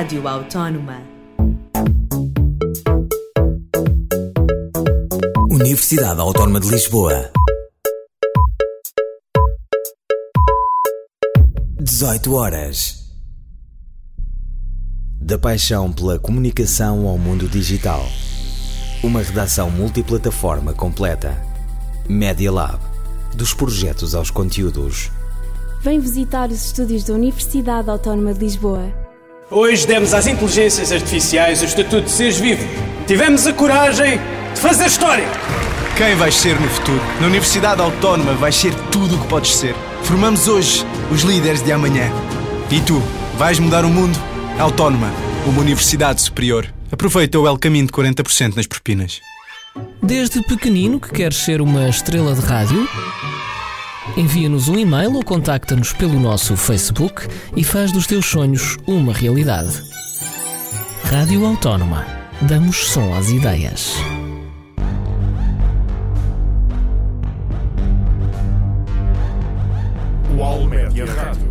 Rádio Autónoma. Universidade Autónoma de Lisboa. 18 horas. Da paixão pela comunicação ao mundo digital. Uma redação multiplataforma completa. Media Lab. Dos projetos aos conteúdos. Vem visitar os estúdios da Universidade Autónoma de Lisboa. Hoje demos às inteligências artificiais o estatuto de seres vivo. Tivemos a coragem de fazer história. Quem vais ser no futuro? Na Universidade Autónoma vais ser tudo o que podes ser. Formamos hoje os líderes de amanhã. E tu, vais mudar o mundo? Autónoma, uma universidade superior. Aproveita o El Caminho de 40% nas propinas. Desde pequenino que queres ser uma estrela de rádio? Envia-nos um e-mail ou contacta-nos pelo nosso Facebook e faz dos teus sonhos uma realidade. Rádio Autónoma. Damos som às ideias. UAL Média Rádio.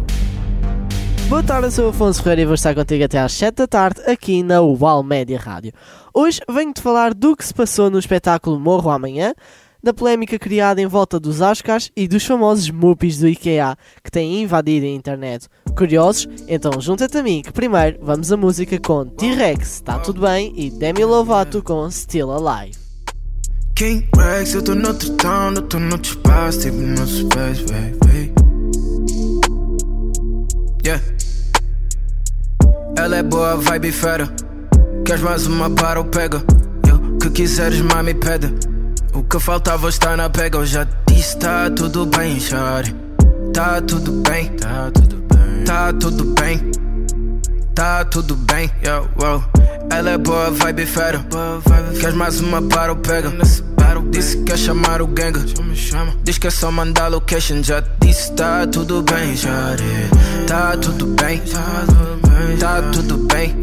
Boa tarde, eu sou o Afonso Ferreira e vou estar contigo até às 7 da tarde aqui na UAL Média Rádio. Hoje venho-te falar do que se passou no espetáculo Morro Amanhã, da polémica criada em volta dos Oscars e dos famosos Muppies do IKEA que têm invadido a internet. Curiosos? Então junta-te a mim que primeiro vamos a música com T-Rex, Está Tudo Bem e Demi Lovato com Still Alive. King Rex, eu tô noutro town, eu tô noutro espaço, tipo no space, baby. Yeah. Ela é boa, vibe fera. Queres mais uma para ou pega? Eu que quiseres, mami, pede. O que faltava está na pega. Eu já disse, tá tudo bem, chore. Tá tudo bem, tá tudo bem. Tá tudo bem. Tá tudo bem, yo, wow. Ela é boa, vibe fera. Queres mais uma para ou pega? Disse que quer chamar o ganga. Diz que é só mandar location. Já disse, tá tudo bem, chore. Tá tudo bem, tá tudo bem.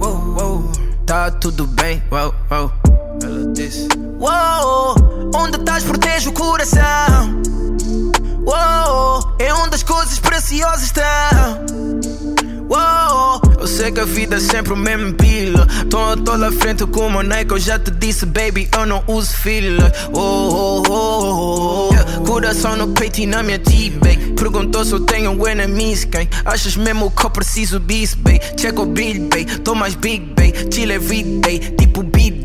Tá tudo bem, wow, wow. Ela disse. Uou, onde estás protege o coração. Uou, é onde as coisas preciosas estão. Uou, Eu sei que a vida é sempre o mesmo pila. Tô à toda frente com o Nike. Eu já te disse, baby, eu não uso fila. Oh, oh, oh, oh. Coração no peito e na minha T-Bay. Perguntou se eu tenho enemies. Quem achas mesmo que eu preciso disso, baby? Check o brilho, baby. Tô mais big, baby. Chill everyday, tipo beat day.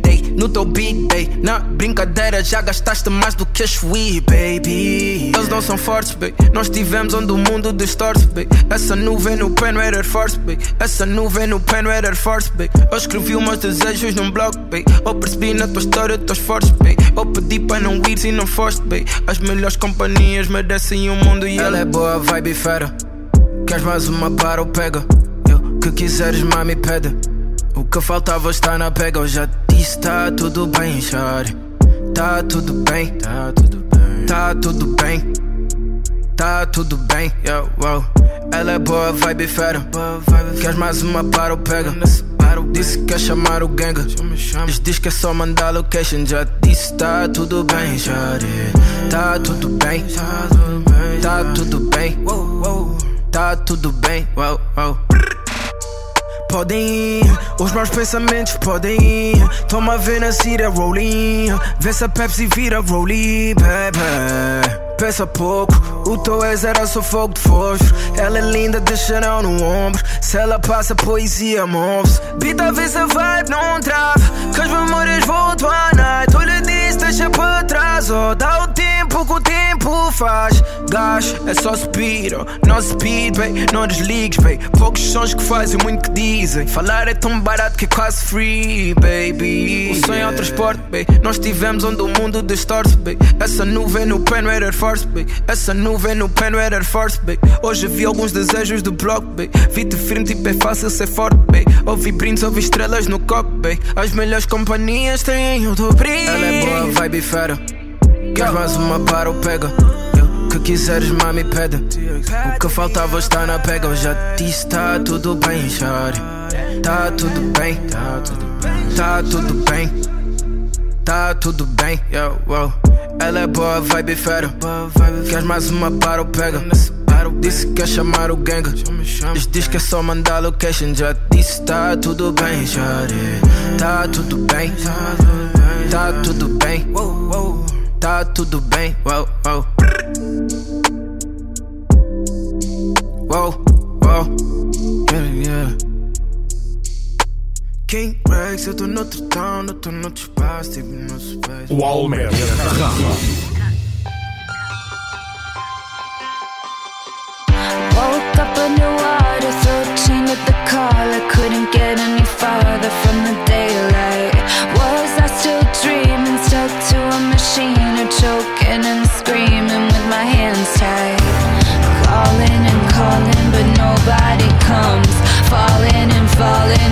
No teu beat day. Na brincadeira já gastaste mais do que a Shui, baby. Eles não são fortes, baby. Nós estivemos onde o mundo distorce, baby. Essa nuvem no não era Force, baby. Essa nuvem no não era Force, baby. Eu escrevi os meus desejos num blog, baby. Eu percebi na tua história teus fortes, baby. Eu pedi para não ir e não foste, baby. As melhores companhias merecem o mundo e ela é boa, vibe fera. Queres mais uma para ou pega? Eu que quiseres, mami, pede. O que faltava está na pega. Eu já disse, tá tudo bem, chore. Tá tudo bem, tá tudo bem. Tá tudo bem. Tá tudo bem, yo, wow. Ela é boa, vibe fera. Queres mais uma para ou pega? Disse que quer chamar o ganga. Diz, diz que é só mandar location. Já disse, tá tudo bem, chore. Tá tudo bem, tá tudo bem. Tá tudo bem, wow, wow. Podem ir, os meus pensamentos podem ir. Toma a ver na cira rolling. Vê se a Pepsi vira rolling, baby. Pensa pouco, o teu ex era só fogo de fósforo. Ela é linda, deixa não no ombro. Se ela passa, poesia move-se. Bita, vê se a vibe não trava. Que as memórias voltam à night. Eu lhe disse, deixa para trás. Oh, tempo que o tempo faz. Gás, é só speed, oh. não speed, babe. Não desligues, babe. Poucos sons que fazem, muito que dizem. Falar é tão barato que é quase free, baby. O sonho é o transporte, babe. Nós estivemos onde o mundo distorce, babe. Essa nuvem no não era Air Force, babe. Essa nuvem no não era Air Force, babe. Hoje vi alguns desejos do bloco, babe. Vi-te firme, tipo é fácil ser forte, babe. Ouvi brindes, ouvi estrelas no copo, babe. As melhores companhias têm o brilho. Ela é boa, vibe fera. Queres mais uma para ou pega? Que quiseres, mami, pede. O que faltava está na pega. Eu já disse, tá tudo bem, chore. Tá tudo bem, tá tudo bem. Tá tudo bem. Tá tudo bem, yo, wow. Ela é boa, vibe fera. Queres mais uma para ou pega? Disse que é chamar o ganga. Eles diz que é só mandar location. Já disse, tá tudo bem, chore. Tá tudo bem, tá tudo bem. Tá tudo bem. tá tudo bem. Wow, wow. Wow, wow. Yeah, yeah. King Rex, eu tô noutro town, eu tô espaço, tipo nosso pés. Woke up underwater, so chained the collar. Couldn't get any farther from the daylight. falling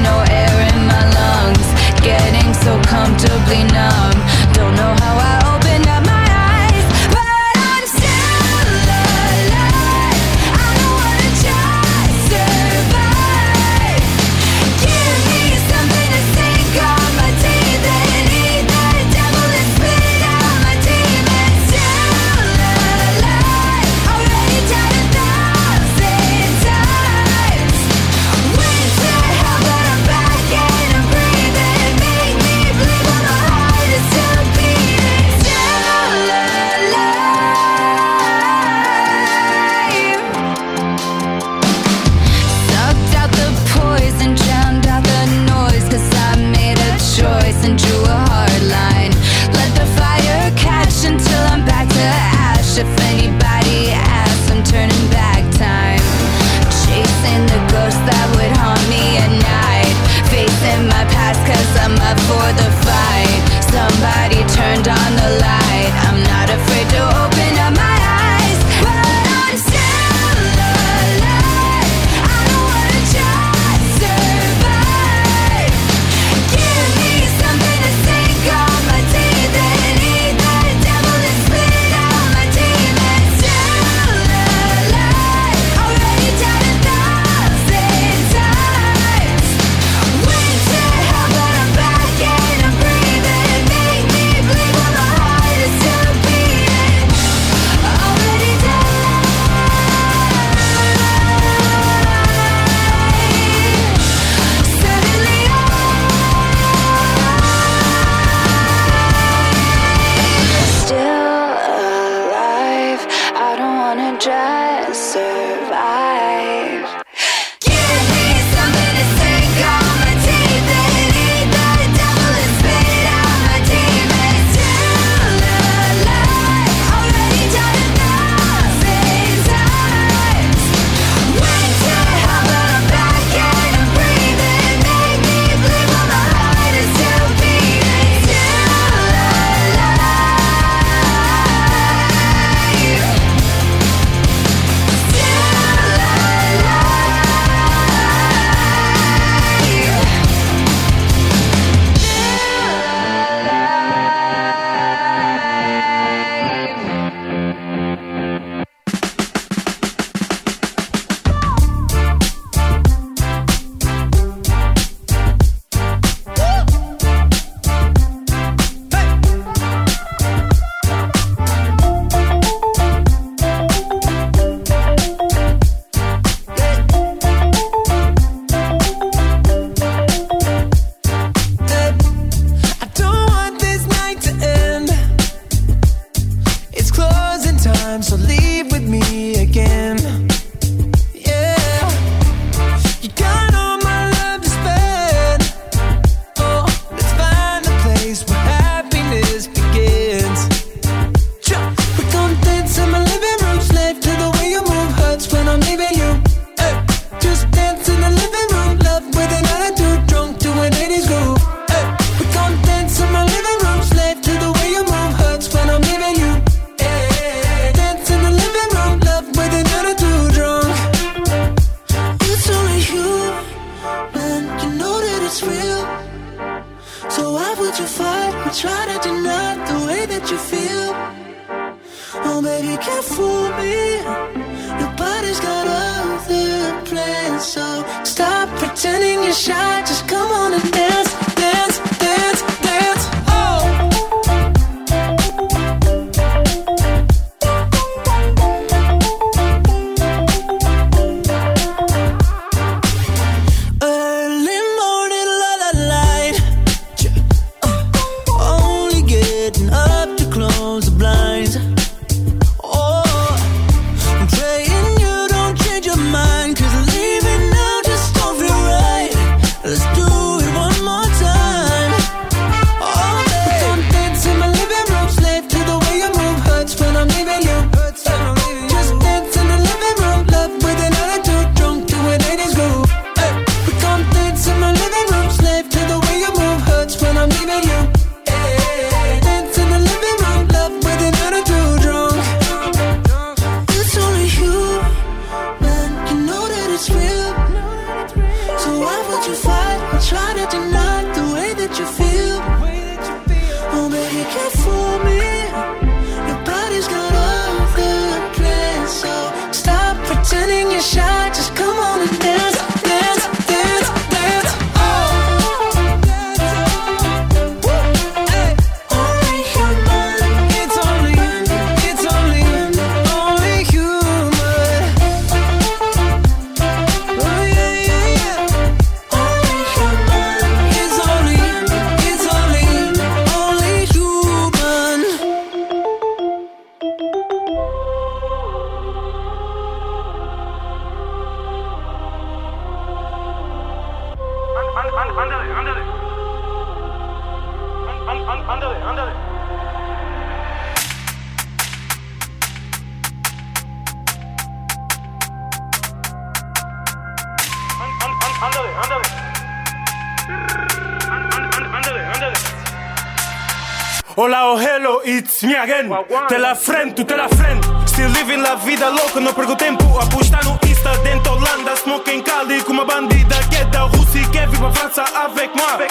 it's me again. Te la frente, tu te la frente. Still living la vida louca, não perco tempo. Apostar no Insta, dentro Holanda, smoking Cali com uma bandida que é da Rússia e quer vir pra França avec moi.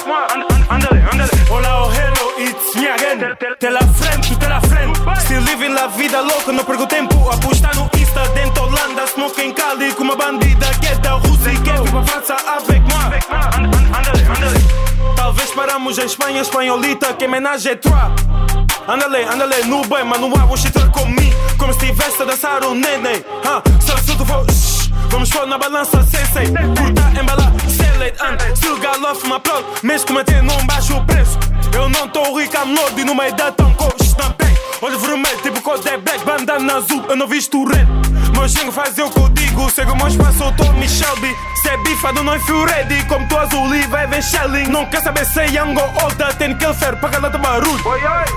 Andale, andale. Hola, oh hello, it's me again. Te la frente, tu te la frente. Still living la vida louca, não perco tempo. Apostar no Insta, dentro Holanda, smoking Cali com uma bandida que é da Rússia e quer vir pra França avec moi. Andale, andale. Talvez paramos em Espanha, espanholita, que homenagem é trois. Andale, andale, não há você ter comigo. Como se o neném. Ah, se assunto for. shh, Vamos pôr na balança, sensei. Curta, embalar, select, and got love for my plug. Mesmo que manter não baixo o preço. Eu não tô rico, I'm loaded no meio da tão com estampei. Olho vermelho, tipo code é black, bandana azul, eu não visto red. Meu xingo faz eu que eu digo, segue o meu espaço, eu tô me. Se é bifado, não feel ready, como tu azul e vai ver shelling. Não quer saber se é young ou older, tem que ser para cada barulho.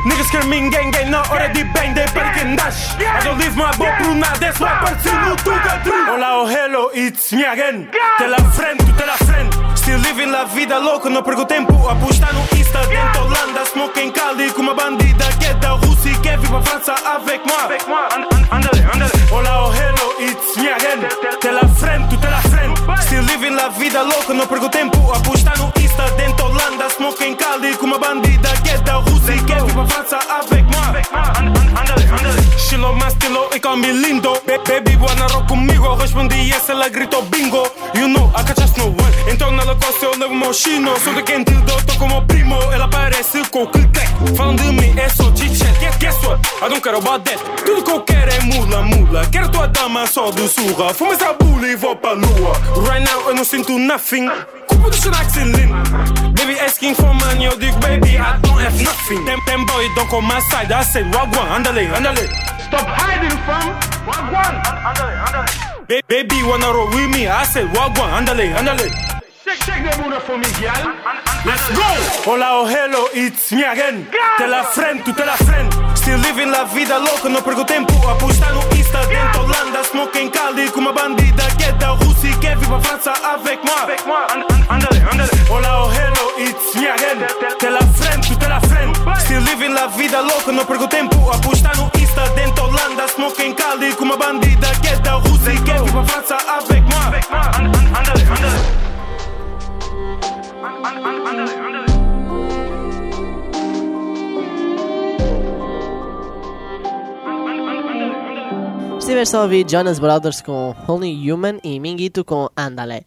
Niggas screaming gang gang na hora de bang, they panic dash. I don't leave my nada, that's why partiu no Tuga True. Olá, oh hello, it's me again. Te la frente, tu te la frente. Still living la vida louca, não perco tempo. Apostar no Insta, dentro Holanda, smoking Cali com uma bandida que é da Rússia e quer vir pra França avec moi. Andale, andale. Olá, oh hello, it's me again. Te la frente, tu te la frente. Still living la vida louca, não perco tempo. Apostar no Insta, dentro Holanda, smoking Cali com uma bandida que é da Rússia quer vir pra França avec moi. Estilo mais estilo com me lindo. Ba- Baby, wanna rock comigo? Eu respondi yes, ela gritou bingo. You know, I just no one. Então na Lacoste eu levo meu chino. Sou de quem te dou, tô como primo. Ela parece com o que quer. Falam de mim, é só chit-chat. Guess, guess what? I don't care about that. Tudo que eu quero é mula, mula. Quero tua dama só de surra. Fumo essa bula e vou pra lua. Right now eu não sinto nothing. Culpa do Xanax e Lean. Baby asking for money, eu digo baby, I don't have nothing. Tem, tem boy, don't call my side. I said, wagwan, andale, andale. Stop hiding from wagwan. Baby, wanna roll with me? I said, wagwan, andale, andale. Shake, shake the booty for me, girl. Let's go! Hola, oh hello, it's me again. Te la frente, tu te la frente. Still living la vida louca, não perco tempo. Apostar no Insta, dentro Holanda, smoking Cali com uma bandida que é da Rússia e quer vir pra França avec moi. Andale, andale. Hola, oh hello, it's me again. Te la frente, tu te la frente. Still living la vida louca, não perco tempo. Apostar no Insta, dentro Holanda, smoking Cali com uma bandida que é da Rússia e quer vir pra França avec moi. Andale, andale. Estiveste a ouvir Jonas Brothers com Only Human e Minguito com Andale.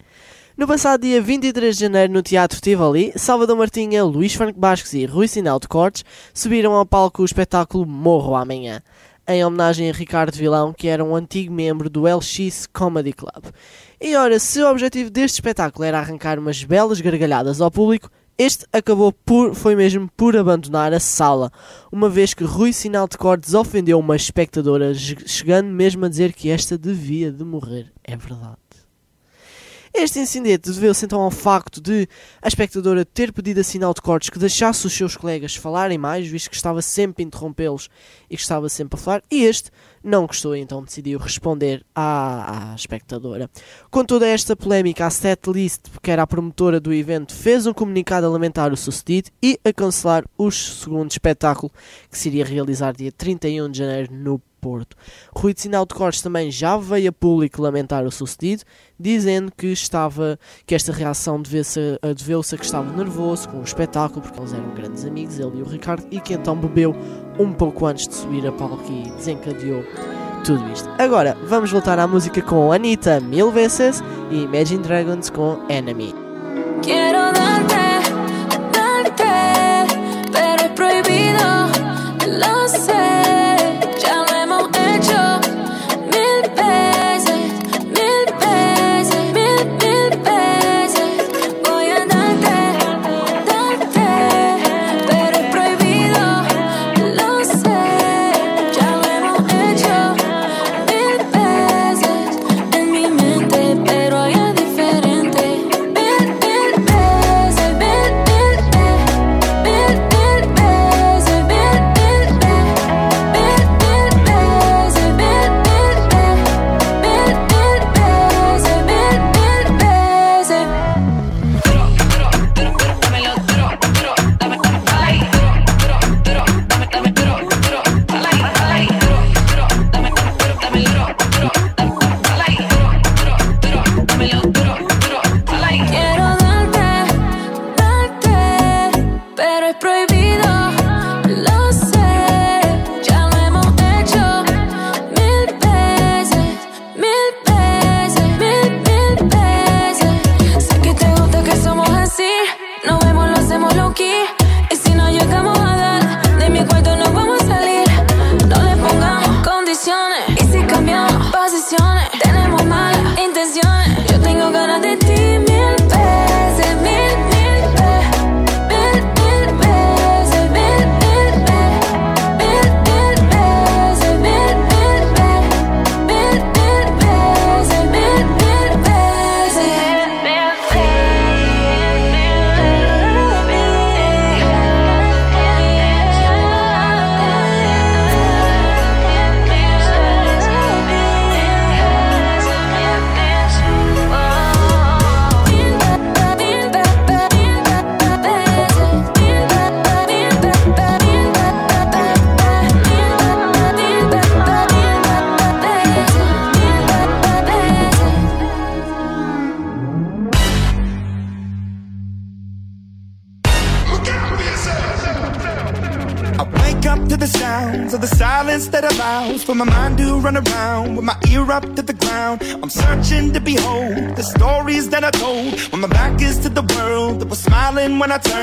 No passado dia 23 de janeiro, no Teatro Tivoli, Salvador Martinha, Luís Franco Basques e Rui Sinal de Cortes subiram ao palco o espetáculo Morro Amanhã, em homenagem a Ricardo Vilão, que era um antigo membro do LX Comedy Club. E ora, se o objetivo deste espetáculo era arrancar umas belas gargalhadas ao público, este acabou por, foi mesmo por abandonar a sala, uma vez que Rui Sinal de Cortes ofendeu uma espectadora, chegando mesmo a dizer que esta devia de morrer. É verdade. Este incidente deveu-se então ao facto de a espectadora ter pedido a Sinal de Cortes que deixasse os seus colegas falarem mais, visto que estava sempre a interrompê-los e que estava sempre a falar, e este não gostou, então decidiu responder à, à espectadora. Com toda esta polémica, a Setlist, que era a promotora do evento, fez um comunicado a lamentar o sucedido e a cancelar o segundo espetáculo, que se iria realizar dia 31 de janeiro no Porto. Rui de Sinal de Cortes também já veio a público lamentar o sucedido, dizendo que estava que esta reação a, deveu-se a que estava nervoso com o espetáculo, porque eles eram grandes amigos, ele e o Ricardo, e que então bebeu um pouco antes de subir a palco e desencadeou tudo isto. Agora, vamos voltar à música com Anitta Mil Vezes e Imagine Dragons com Enemy. Quiero darte,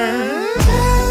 time.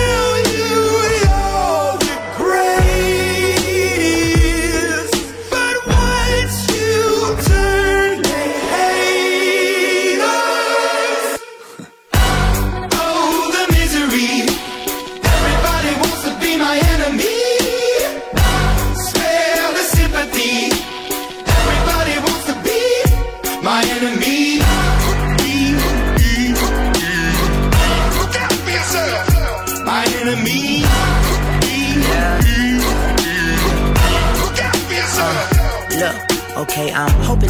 Okay, I'm um,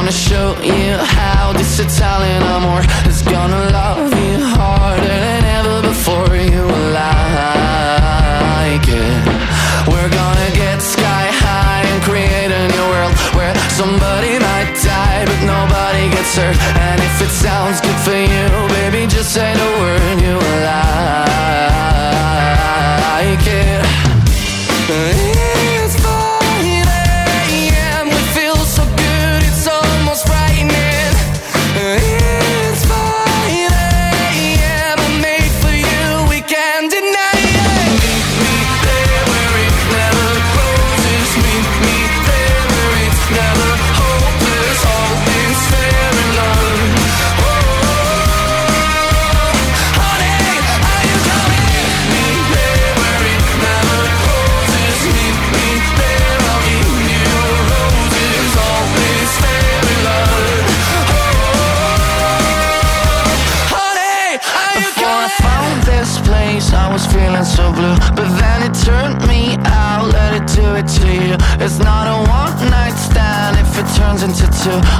Gonna show you how this Italian amor is gonna love you harder than ever before. You like it. We're gonna get sky high and create a new world Where somebody might die but nobody gets hurt. And if it sounds good to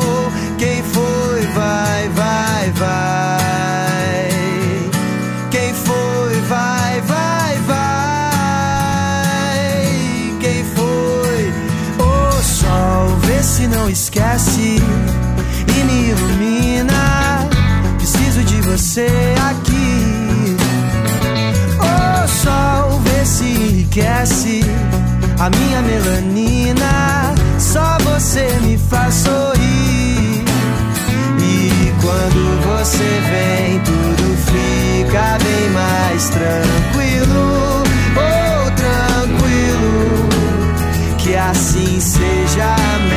Vai, vai, vai. Quem foi, vai, vai, vai. Quem foi? O sol, vê se não esquece e me ilumina. Preciso de você aqui. O sol, vê se enriquece a minha melanina. Só você me faz sorrir. Você vem, tudo fica bem mais tranquilo. Oh, tranquilo. Que assim seja, amém.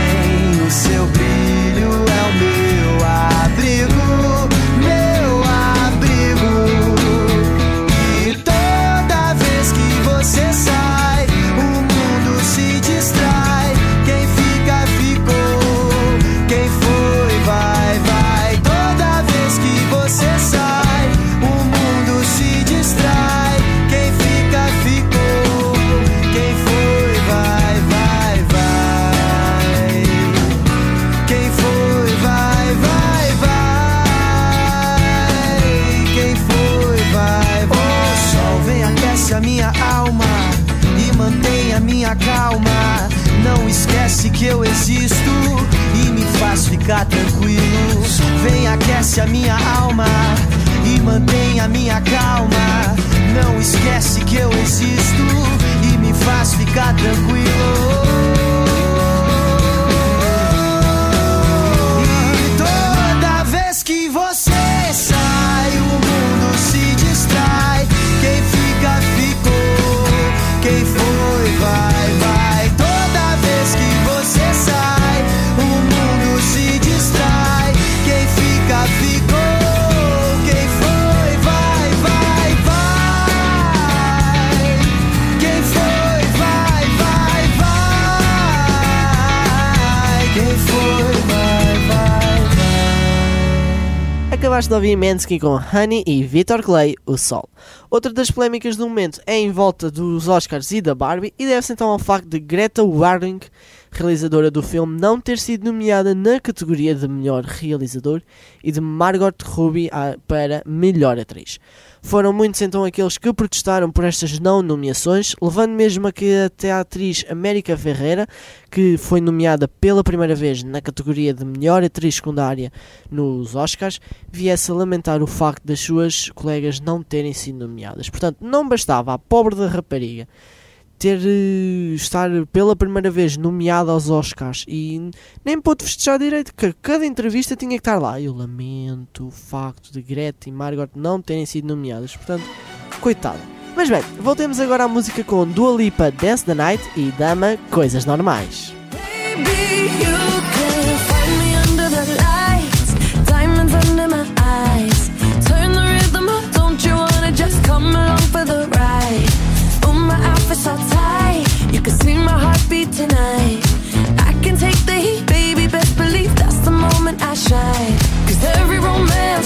Ouvir Mansky com Honey e Victor Clay, O Sol. Outra das polémicas do momento é em volta dos Oscars e da Barbie e deve-se então ao facto de Greta Warwing, realizadora do filme, não ter sido nomeada na categoria de melhor realizador e de Margot ah, para melhor atriz. Foram muitos então aqueles que protestaram por estas não nomeações, levando mesmo a que até a atriz América Ferreira, que foi nomeada pela primeira vez na categoria de melhor atriz secundária nos Oscars, viesse a lamentar o facto das suas colegas não terem sido nomeadas. Portanto, não bastava a pobre da rapariga ter eh, estar pela primeira vez nomeada aos Oscars e nem pôde festejar direito, que cada entrevista tinha que estar lá. Eu lamento o facto de Greta e Margot não terem sido nomeadas, portanto, coitado. Mas bem, voltemos agora à música com Dua Lipa Dance the Night e Dama Coisas Normais. Baby,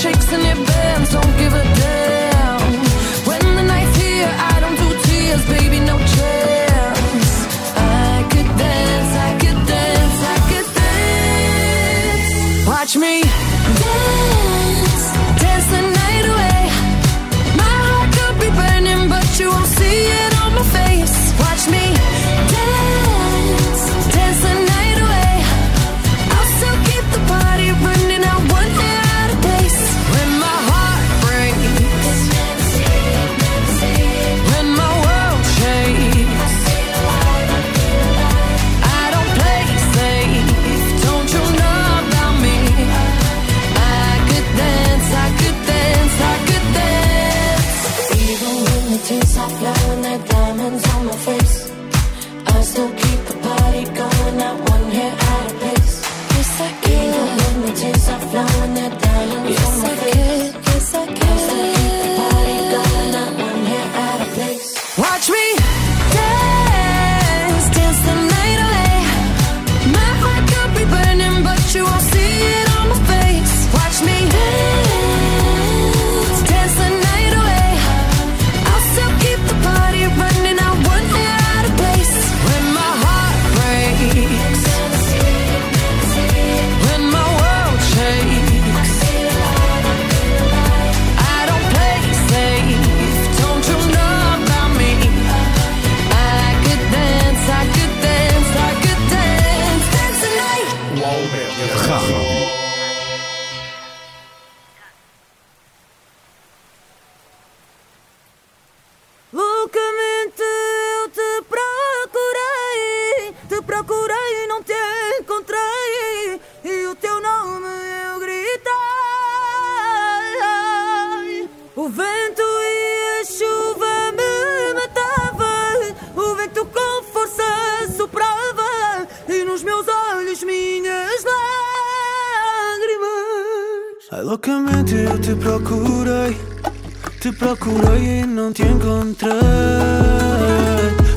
tricks and your bands, don't give a damn. When the night's here, I don't do tears, baby, no chance. I could dance, I could dance, I could dance. Watch me dance.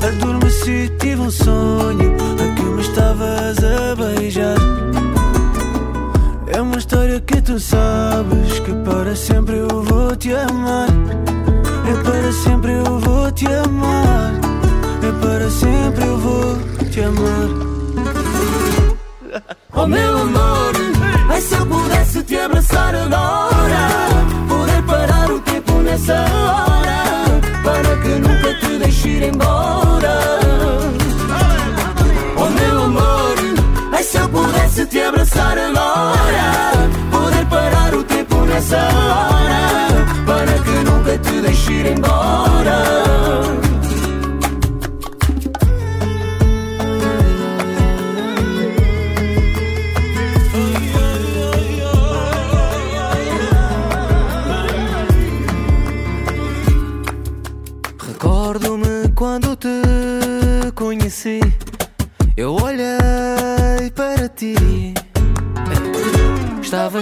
Adormeci, tive um sonho a que me estavas a beijar. É uma história que tu sabes que para sempre eu vou te amar. É para sempre eu vou te amar. É para sempre eu vou te amar. Oh meu amor, ai se eu pudesse te abraçar agora, poder parar o tempo nessa hora, para que nunca te deixe ir embora. se te abraçar agora, poder parar o tempo nessa hora, para que nunca te deixe ir embora.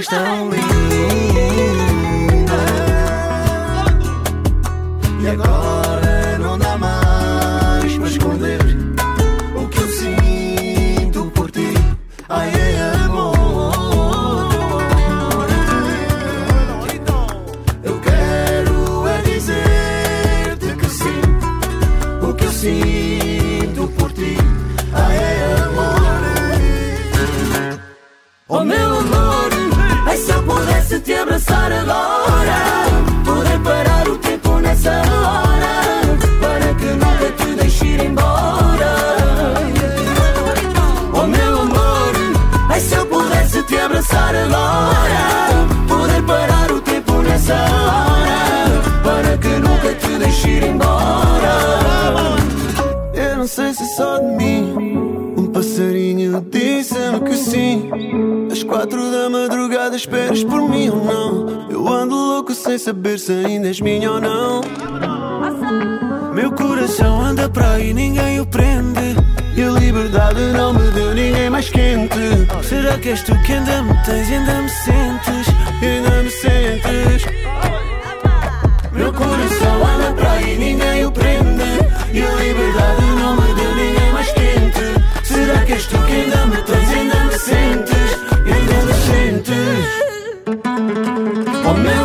tão lindo. parar agora. Poder parar o tempo nessa hora. Para que nunca te deixe ir embora. Eu não sei se é só de mim Um passarinho disse-me que sim. Às quatro da madrugada esperas por mim ou não? Eu ando louco sem saber se ainda és minha ou não. Meu coração anda para aí, ninguém o prende. E a liberdade não me deu ninguém mais quente. Será que és tu que ainda me tens e ainda me sentes? E ainda me sentes? Meu coração anda para aí, ninguém o prende. E a liberdade não me deu ninguém mais quente. Será que és tu que ainda me tens e ainda me sentes? E ainda me sentes? Oh meu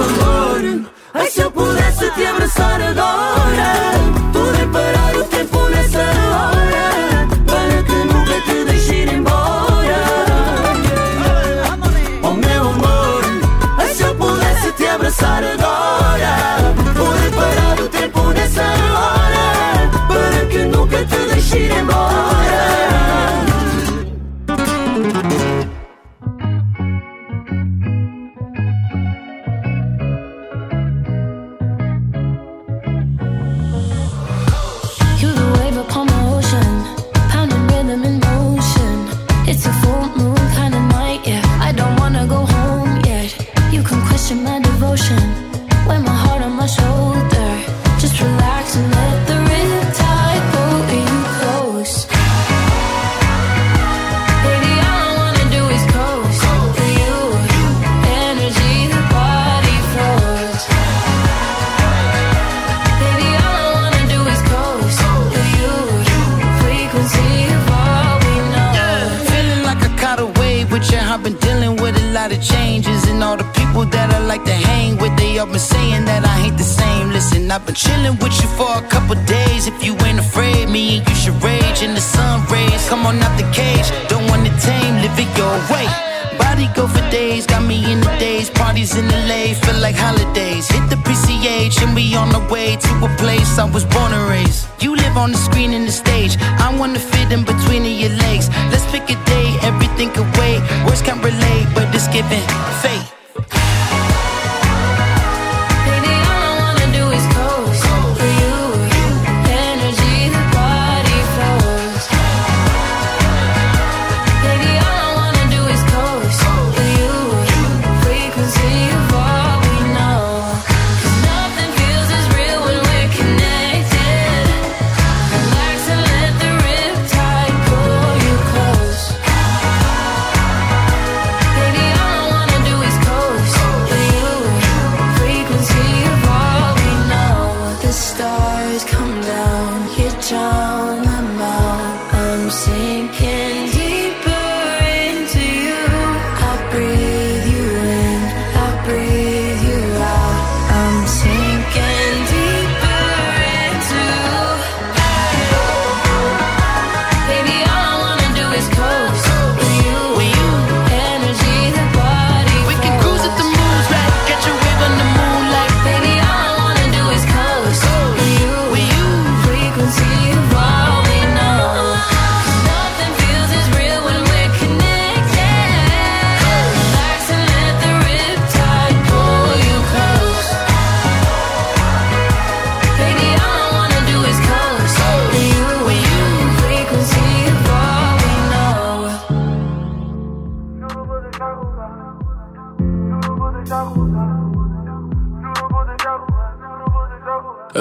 of changes. And all the people that I like to hang with, they all been saying that I ain't the same. Listen, I've been chilling with you for a couple days. If you ain't afraid, me and you should rage in the sun rays. Come on out the cage. Don't want to tame, live it your way. Body go for days, got me in the days. Parties in LA, feel like holidays. Hit the PCH and we on the way to a place I was born and raised. You live on the screen and the stage. I wanna fit in between your legs. Let's pick a day, everything can wait. Words can't relate, but it's giving fate.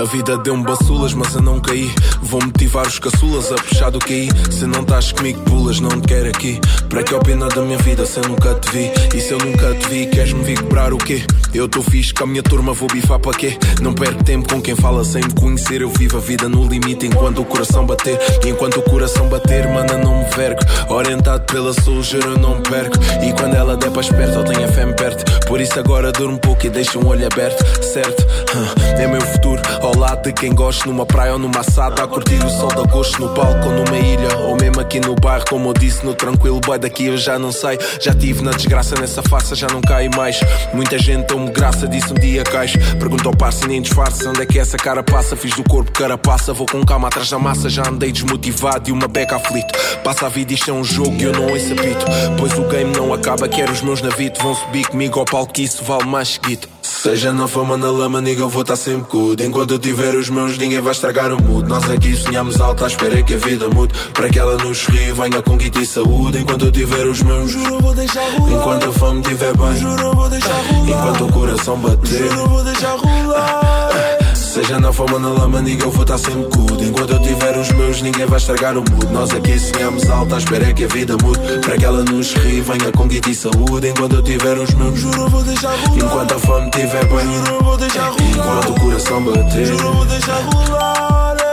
Vida deu-me baçulas, mas eu não caí. Vou motivar os caçulas a puxar do QI. Se não estás comigo, pulas, não te quero aqui. Para que opina da minha vida se eu nunca te vi? E se eu nunca te vi, queres-me vir o quê? Eu estou fixe com a minha turma, vou bifar para quê? Não perco tempo com quem fala sem me conhecer. Eu vivo a vida no limite enquanto o coração bater. E enquanto o coração bater, mana, não me vergo. Orientado pela sujeira, eu não perco. E quando ela der para esperto, eu tenho a fé me perto. Por isso agora durmo um pouco e deixo um olho aberto, certo? É meu futuro, lado de quem gosta, numa praia ou numa assada, a curtir o sol de agosto, no palco ou numa ilha, ou mesmo aqui no bairro, como eu disse, no tranquilo, boy, daqui eu já não sei. Já tive na desgraça nessa farsa, já não caio mais. Muita gente deu-me graça, disse um dia cais. Pergunta ao parceiro, nem disfarça, onde é que essa cara passa? Fiz do corpo carapaça, vou com calma atrás da massa, já andei desmotivado e uma beca aflito. Passa a vida, isto é um jogo e eu não ouço apito. Pois o game não acaba, quero os meus navitos, vão subir comigo ao palco, que isso vale mais seguido. Seja na fama, na lama, nigga, eu vou estar sempre good. Enquanto eu tiver os meus, ninguém vai estragar o mood. Nós aqui sonhamos alto, à espera que a vida mude. Para que ela nos rie, venha com guita e saúde. Enquanto eu tiver os meus, juro vou deixar rolar. Enquanto a fome estiver bem, juro vou deixar rolar. Enquanto o coração bater, juro vou deixar rolar Seja na fama, na lama, nigga, eu vou estar sempre good. Enquanto eu tiver os meus, ninguém vai estragar o mood. Nós aqui sonhamos alto, à espera que a vida mude. Para que ela nos rie, venha com guita e saúde. Enquanto eu tiver os meus, juro vou deixar rolar. Enquanto a fome estiver bem, juro vou deixar rolar Enquanto o coração bater, juro vou deixar rolar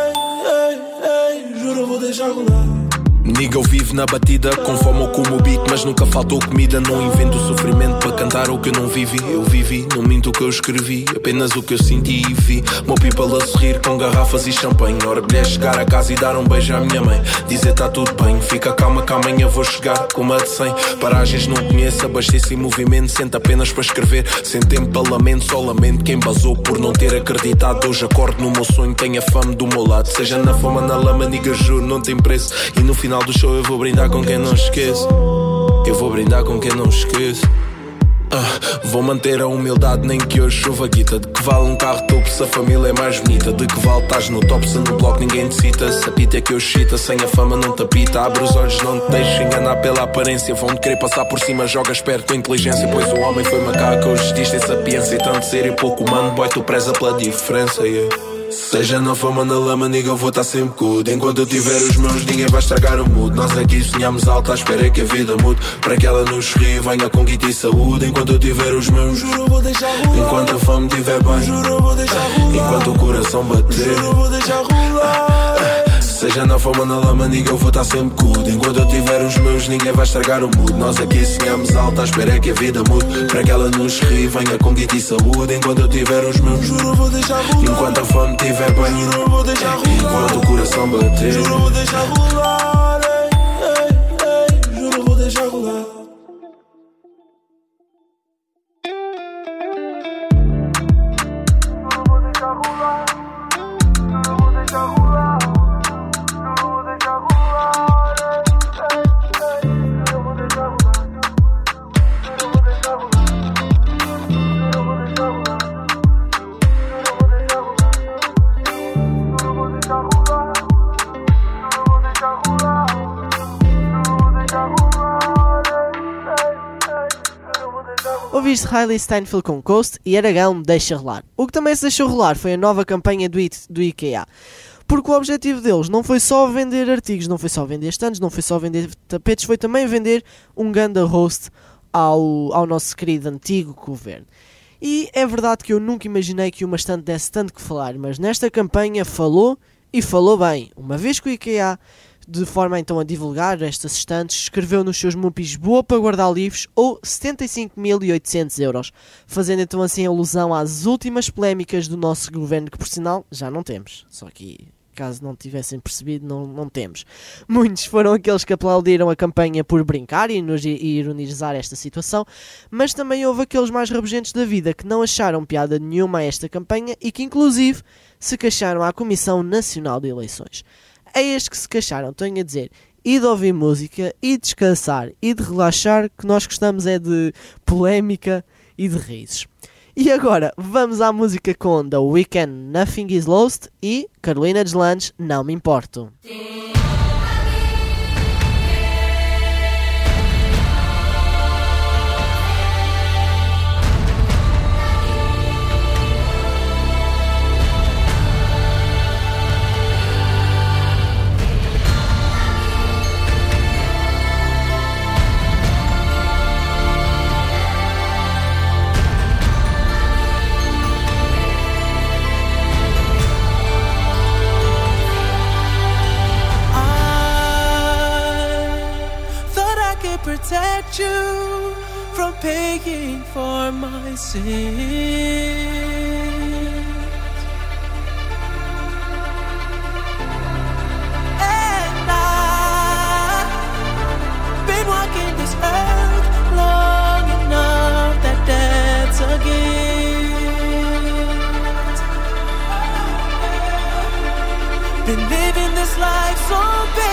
Nigga, eu vivo na batida, com fome ou como beat, mas nunca faltou comida. Não invento sofrimento para cantar o que eu não vivi. Eu vivi, não minto o que eu escrevi, apenas o que eu senti e vi. Meu people a sorrir com garrafas e champanhe. Orgulho é chegar a casa e dar um beijo à minha mãe. Dizer tá tudo bem, fica calma que amanhã vou chegar com uma de 100. Paragens não conheço, abastece em movimento, sento apenas para escrever. Sem tempo para lamento, só lamento quem basou por não ter acreditado. Hoje acordo no meu sonho, tenho a fama do meu lado. Seja na fama, na lama, nigga, juro, não tem preço. E no final do show eu vou brindar com quem não esquece. Eu vou brindar com quem não esquece. Ah, vou manter a humildade, nem que hoje chova guita. De que vale um carro topo se a família é mais bonita? De que vale estás no top se no bloco ninguém te cita? Se a pita é que eu chita, sem a fama não te apita. Abre os olhos, não te deixes enganar pela aparência. Vão-te querer passar por cima, jogas perto com inteligência. Pois o homem foi macaco, hoje existe sapiência. E tanto ser e pouco humano, boy, tu preza pela diferença. Yeah. Seja na fama, na lama, nigga, eu vou estar sempre good Enquanto eu tiver os meus, ninguém vai estragar o mood Nós aqui sonhamos alto, à espera que a vida mude. Para que ela nos rie, venha com guita e saúde. Enquanto eu tiver os meus, juro vou deixar rolar. Enquanto a fome estiver bem, juro vou deixar rolar. Enquanto o coração bater, juro vou deixar rolar Seja na fama, na lama, nigga, eu vou estar sempre good Enquanto eu tiver os meus, ninguém vai estragar o mood. Nós aqui sonhamos alto, à espera que a vida mude. Para que ela nos rie, venha com guita e saúde. Enquanto eu tiver os meus, juro vou deixar rolar. Enquanto a fome estiver bem, juro vou deixar rolar. Enquanto o coração bater, juro vou deixar rolar ei, ei, ei, Juro vou deixar rolar Ouviste Riley Steinfeld com Coast e Aragão Deixa Rolar. O que também se deixou rolar foi a nova campanha do, IT, do IKEA. Porque o objetivo deles não foi só vender artigos, não foi só vender stands, não foi só vender tapetes, foi também vender um ganda host ao, ao nosso querido antigo governo. E é verdade que eu nunca imaginei que uma stand desse tanto que falar, mas nesta campanha falou e falou bem. Uma vez que o IKEA de forma então a divulgar estas estantes, escreveu nos seus mupis boa para guardar livros ou 75.800 euros, fazendo então assim alusão às últimas polémicas do nosso governo, que por sinal já não temos. Só que, caso não tivessem percebido, não, não temos. Muitos foram aqueles que aplaudiram a campanha por brincar e, nos, e ironizar esta situação, mas também houve aqueles mais rabugentes da vida que não acharam piada nenhuma a esta campanha e que inclusive se queixaram à Comissão Nacional de Eleições estes que se queixaram, tenho a dizer, e de ouvir música, e de descansar, e de relaxar, que nós gostamos é de polémica e de risos. E agora, vamos à música com The Weeknd, Nothing Is Lost, e Carolina Deslandes, Não Me Importo. Protect you from paying for my sins. And I've been walking this earth long enough that that's a gift. Been living this life so patient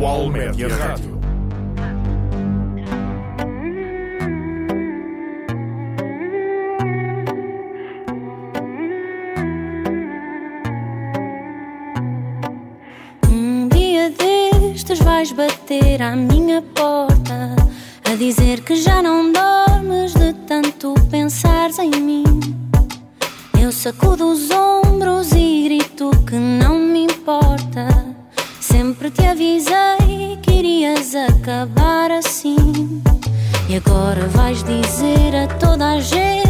Média Rádio. Um dia destes vais bater à minha porta a dizer que já não dormes de tanto pensares em mim. Eu sacudo os ombros e grito que não me importa. Sempre te avisei acabar assim. E agora vais dizer a toda a gente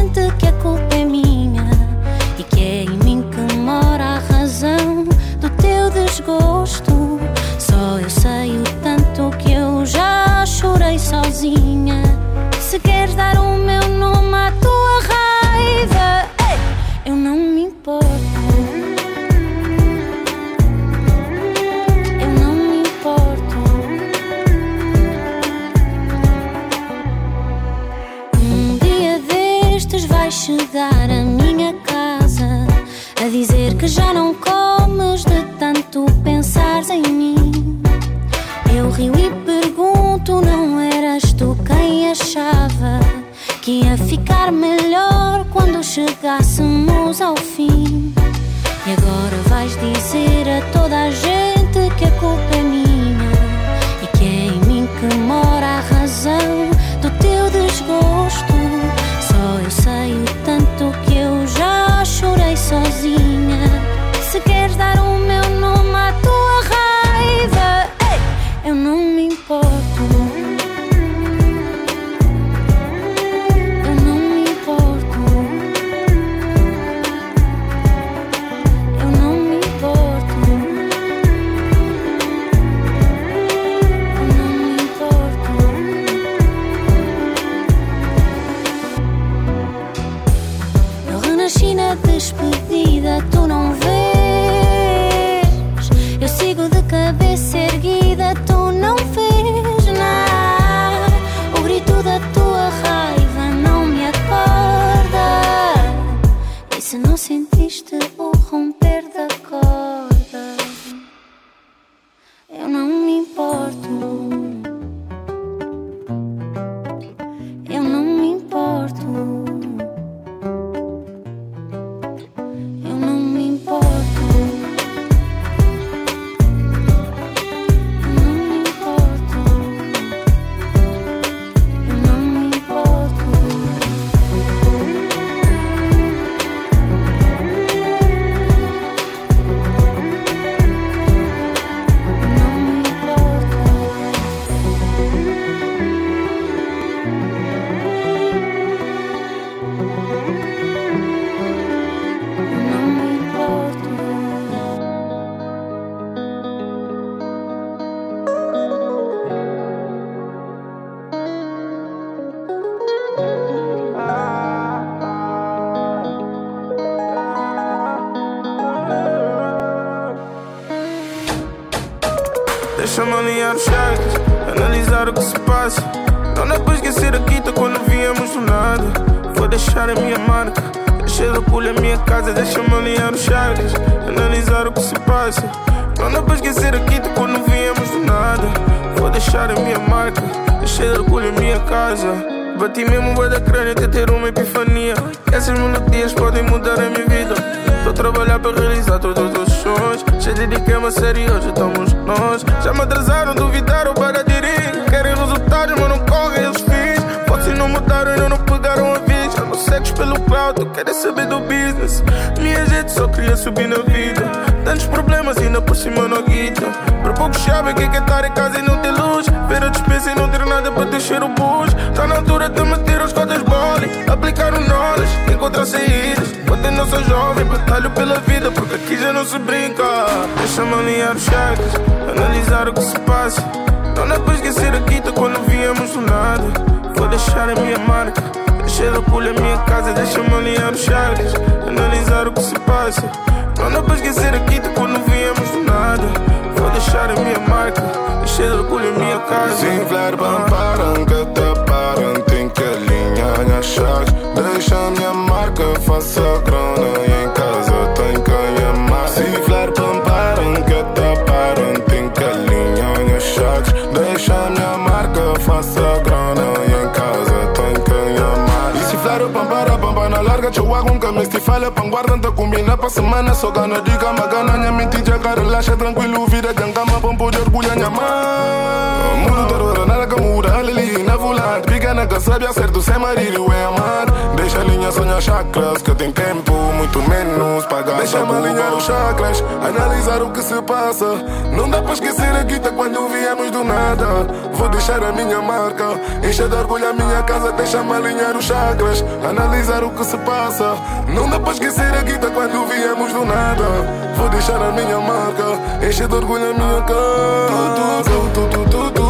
que se. Não dá para esquecer a quinta quando viemos do nada. Vou deixar a minha marca, deixar orgulho a minha casa. Bati mesmo o da crânio até ter uma epifania. Essas melodias podem mudar a minha vida. Estou a trabalhar para realizar todos os sonhos. Já dediquei-me a sério, hoje estamos nós. Já me atrasaram, duvidaram para dirigir. Querem resultados, mas não correm os fins. Vocês não mudaram, ainda não pegaram a vista. Segues pelo cloud, querem saber do business. Minha gente só queria subir na vida. Tantos problemas, ainda por cima não guita. Por pouco sabem que é que é estar em casa e não ter luz. Ver a despesa e não ter nada para deixar o bus. Tá na altura de meter os cotas bole. Aplicar o knowledge, encontrar saídas. Quando não sou jovem, batalho pela vida, porque aqui já não se brinca. Deixa-me alinhar os chakras, analisar o que se passa. Não dá para esquecer a quinta quando viemos do nada. Vou deixar a minha marca, deixar o pulho a minha casa. Deixa-me alinhar os chakras, analisar o que se passa. Não dá para esquecer a quinta quando viemos do nada. Vou deixar a minha marca, deixar orgulho a minha casa. Sin fler param que te param Tem que alinhar minhas chaves Deixa a minha marca, faça grana male panguarranta combina pa semana Só gana diga magana Nha mentira cara relaxa tranquilo Vira jangama pampo de orgulho nha Mundo que sabe acerto sem marido é amar. Deixa a linha sonhar chakras que tem tempo muito menos pagar. Deixa me alinhar os chakras, analisar o que se passa. Não dá pra esquecer a guita quando viemos do nada. Vou deixar a minha marca, encher de orgulho a minha casa. Deixa-me alinhar os chakras, analisar o que se passa. Não dá pra esquecer a guita quando viemos do nada. Vou deixar a minha marca, encher de orgulho a minha casa. Tu, tu, tu,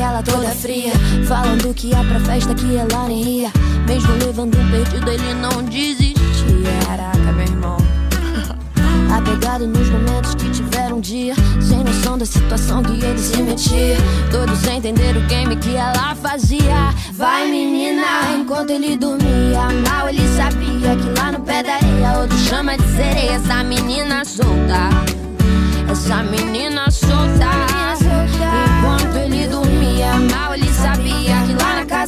Ela toda fria. Falando que ia pra festa que ela nem ia. Mesmo levando um perdido, ele não desistia. Caraca, meu irmão. Apegado nos momentos que tiveram um dia. Sem noção da situação que ele se metia. Todos sem entender o game que ela fazia. Vai, menina, enquanto ele dormia. Mal ele sabia que lá no pé da areia, outro chama de sereia. Essa menina solta. Essa menina solta.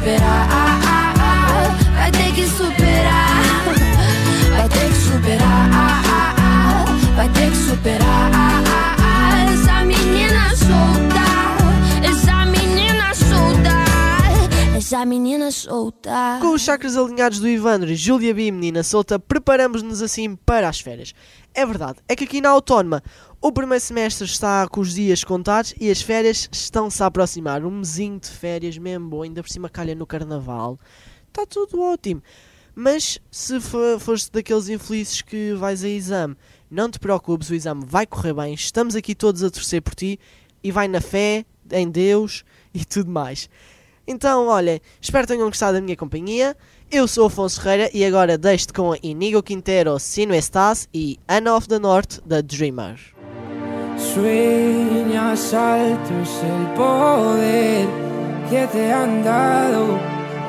Superar, vai ter que superar, vai ter que superar, vai ter que superar. Menina solta. Com os chakras alinhados do Ivandro e Júlia B, menina solta, preparamos-nos assim para as férias. É verdade, é que aqui na Autónoma o primeiro semestre está com os dias contados e as férias estão-se a aproximar. Um mesinho de férias mesmo bom, ainda por cima calha no Carnaval. Está tudo ótimo. Mas se fores daqueles infelizes que vais a exame, não te preocupes, o exame vai correr bem. Estamos aqui todos a torcer por ti e vai na fé, em Deus e tudo mais. Então, olha, espero que tenham gostado da minha companhia. Eu sou Afonso Ferreira e agora deixo-te com Inigo Quintero, Si no Estás e Anna of the North, da Dreamer. Sueñas altos el poder que te han dado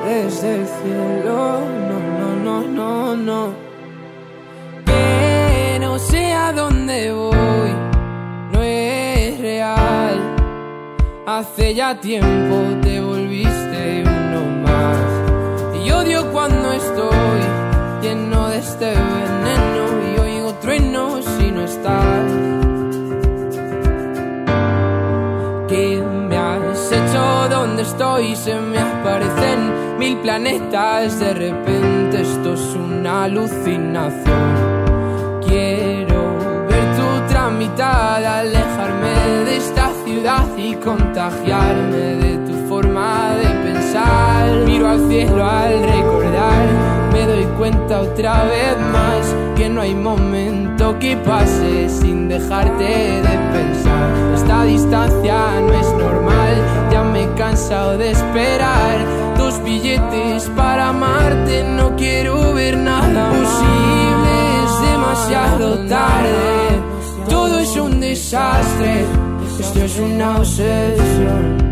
desde el cielo. No, no, no, no, no. Que no sé a dónde voy, no es real. Hace ya tiempo te cuando estoy lleno de este veneno y oigo truenos si no estás. ¿Qué me has hecho? ¿Dónde estoy se me aparecen mil planetas. De repente esto es una alucinación. Quiero ver tu tramitar, alejarme de esta ciudad y contagiarme de tu forma de Miro al cielo al recordar, me doy cuenta otra vez más que no hay momento que pase sin dejarte de pensar. Esta distancia no es normal, ya me he cansado de esperar. Dos billetes para amarte, no quiero ver nada posible, es demasiado tarde. Todo es un desastre, esto es una obsesión.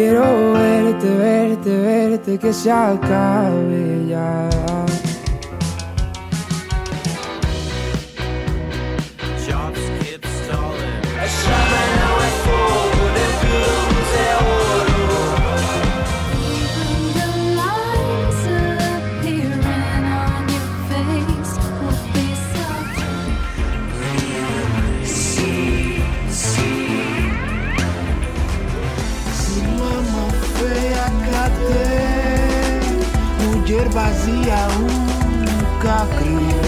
Quiero verte, verte, verte, que se acabe ya. Vazia, nunca criou.